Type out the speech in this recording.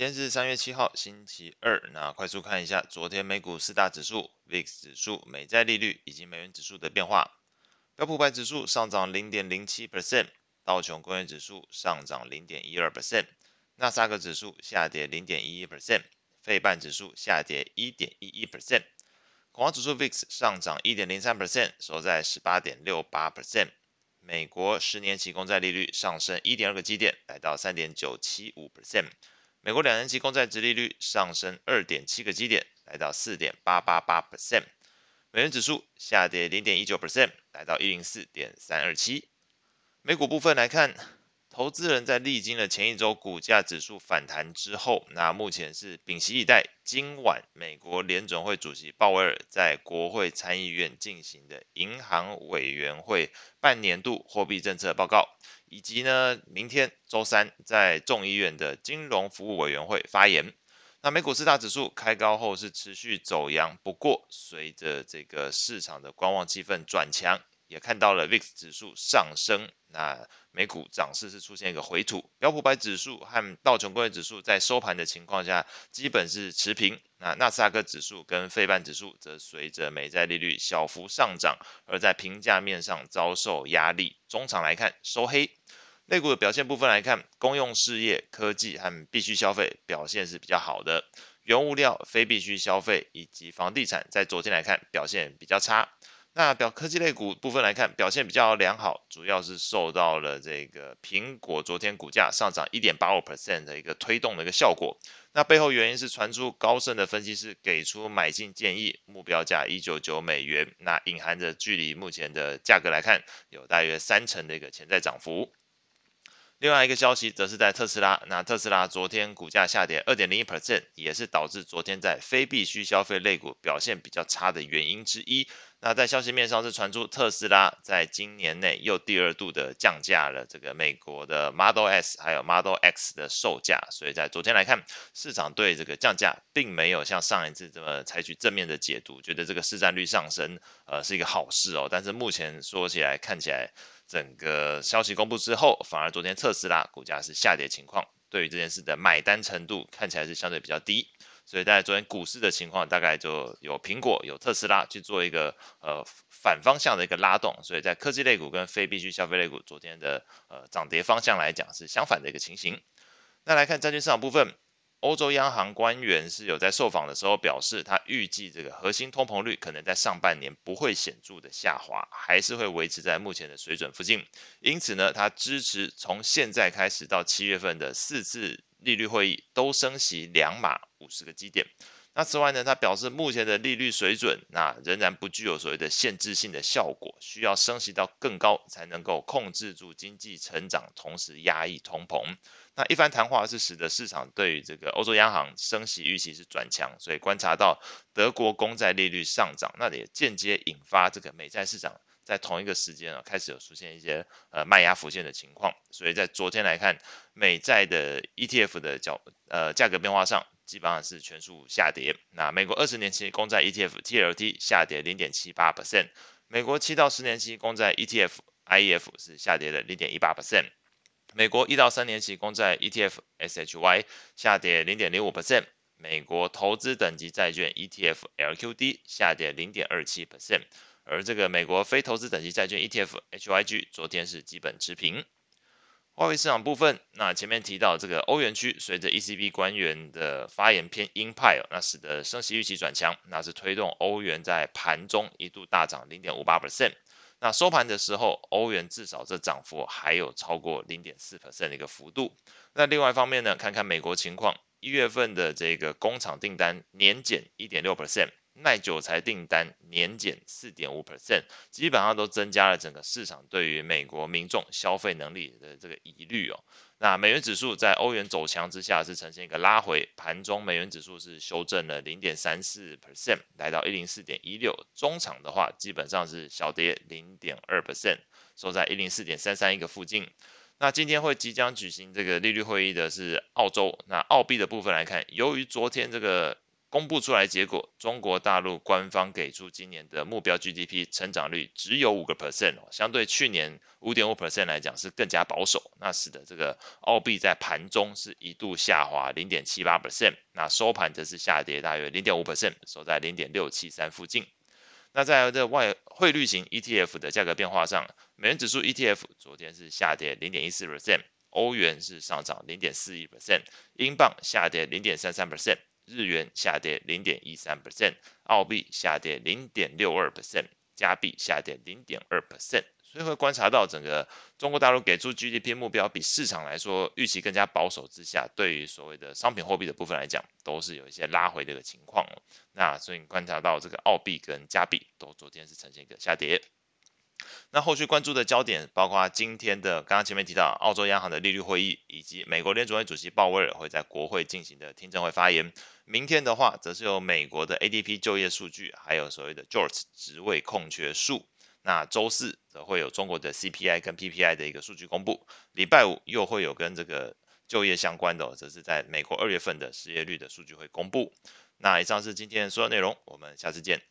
今天是三月七号，星期二。那快速看一下昨天美股四大指数、VIX 指数、美债利率以及美元指数的变化。标普百指数上涨零点零七 percent，道琼工业指数上涨零点一二 percent，纳斯达克指数下跌零点一一 percent，费半指数下跌一点一一 percent，恐慌指数 VIX 上涨一点零三 percent，收在十八点六八 percent。美国十年期公债利率上升一点二个基点，来到三点九七五 percent。美国两年期公债殖利率上升二点七个基点，来到四点八八八 percent。美元指数下跌零点一九 percent，来到一零四点三二七。美股部分来看，投资人在历经了前一周股价指数反弹之后，那目前是屏息以待，今晚美国联准会主席鲍威尔在国会参议院进行的银行委员会半年度货币政策报告。以及呢，明天周三在众议院的金融服务委员会发言。那美股四大指数开高后是持续走阳，不过随着这个市场的观望气氛转强。也看到了 VIX 指数上升，那美股涨势是出现一个回吐，标普百指数和道琼工业指数在收盘的情况下基本是持平，那纳斯达克指数跟费半指数则随着美债利率小幅上涨，而在评价面上遭受压力，中场来看收黑。类股的表现部分来看，公用事业、科技和必需消费表现是比较好的，原物料、非必需消费以及房地产在昨天来看表现比较差。那表科技类股部分来看，表现比较良好，主要是受到了这个苹果昨天股价上涨一点八五 percent 的一个推动的一个效果。那背后原因是传出高盛的分析师给出买进建议，目标价一九九美元，那隐含着距离目前的价格来看，有大约三成的一个潜在涨幅。另外一个消息则是在特斯拉，那特斯拉昨天股价下跌二点零一 percent，也是导致昨天在非必需消费类股表现比较差的原因之一。那在消息面上是传出特斯拉在今年内又第二度的降价了这个美国的 Model S 还有 Model X 的售价，所以在昨天来看，市场对这个降价并没有像上一次这么采取正面的解读，觉得这个市占率上升呃是一个好事哦。但是目前说起来看起来，整个消息公布之后，反而昨天特斯拉股价是下跌情况，对于这件事的买单程度看起来是相对比较低。所以在昨天股市的情况，大概就有苹果、有特斯拉去做一个呃反方向的一个拉动，所以在科技类股跟非必需消费类股昨天的呃涨跌方向来讲是相反的一个情形。那来看债券市场部分，欧洲央行官员是有在受访的时候表示，他预计这个核心通膨率可能在上半年不会显著的下滑，还是会维持在目前的水准附近。因此呢，他支持从现在开始到七月份的四次。利率会议都升息两码五十个基点。那此外呢，他表示目前的利率水准，那仍然不具有所谓的限制性的效果，需要升息到更高才能够控制住经济成长，同时压抑通膨。那一番谈话是使得市场对于这个欧洲央行升息预期是转强，所以观察到德国公债利率上涨，那也间接引发这个美债市场。在同一个时间啊，开始有出现一些呃卖压浮现的情况，所以在昨天来看，美债的 ETF 的角呃价格变化上，基本上是全数下跌。那美国二十年期公债 ETF TLT 下跌零点七八 percent，美国七到十年期公债 ETF IEF 是下跌了零点一八 percent，美国一到三年期公债 ETF SHY 下跌零点零五 percent，美国投资等级债券 ETF LQD 下跌零点二七 percent。而这个美国非投资等级债券 ETF HYG 昨天是基本持平。外围市场部分，那前面提到这个欧元区随着 ECB 官员的发言偏鹰派哦，那使得升息预期转强，那是推动欧元在盘中一度大涨零点五八 percent。那收盘的时候，欧元至少这涨幅还有超过零点四 percent 的一个幅度。那另外一方面呢，看看美国情况，一月份的这个工厂订单年减一点六 percent。耐久材订单年减四点五 percent，基本上都增加了整个市场对于美国民众消费能力的这个疑虑哦。那美元指数在欧元走强之下是呈现一个拉回，盘中美元指数是修正了零点三四 percent，来到一零四点一六。中场的话基本上是小跌零点二 percent，收在一零四点三三一个附近。那今天会即将举行这个利率会议的是澳洲，那澳币的部分来看，由于昨天这个。公布出来结果，中国大陆官方给出今年的目标 GDP 成长率只有五个 percent，相对去年五点五 percent 来讲是更加保守，那使得这个澳币在盘中是一度下滑零点七八 percent，那收盘则是下跌大约零点五 percent，收在零点六七三附近。那在这外汇率型 ETF 的价格变化上，美元指数 ETF 昨天是下跌零点一四 percent，欧元是上涨零点四一 percent，英镑下跌零点三三 percent，日元下跌零点一三 percent，澳币下跌零点六二 percent，加币下跌零点二 percent。所以会观察到，整个中国大陆给出 GDP 目标比市场来说预期更加保守之下，对于所谓的商品货币的部分来讲，都是有一些拉回的一个情况。那所以你观察到这个澳币跟加币都昨天是呈现一个下跌。那后续关注的焦点包括今天的刚刚前面提到澳洲央行的利率会议，以及美国联准会主席鲍威尔会在国会进行的听证会发言。明天的话，则是有美国的 ADP 就业数据，还有所谓的 JOLTS 职位空缺数。那周四则会有中国的 CPI 跟 PPI 的一个数据公布，礼拜五又会有跟这个就业相关的、哦，则是在美国二月份的失业率的数据会公布。那以上是今天的所有内容，我们下次见。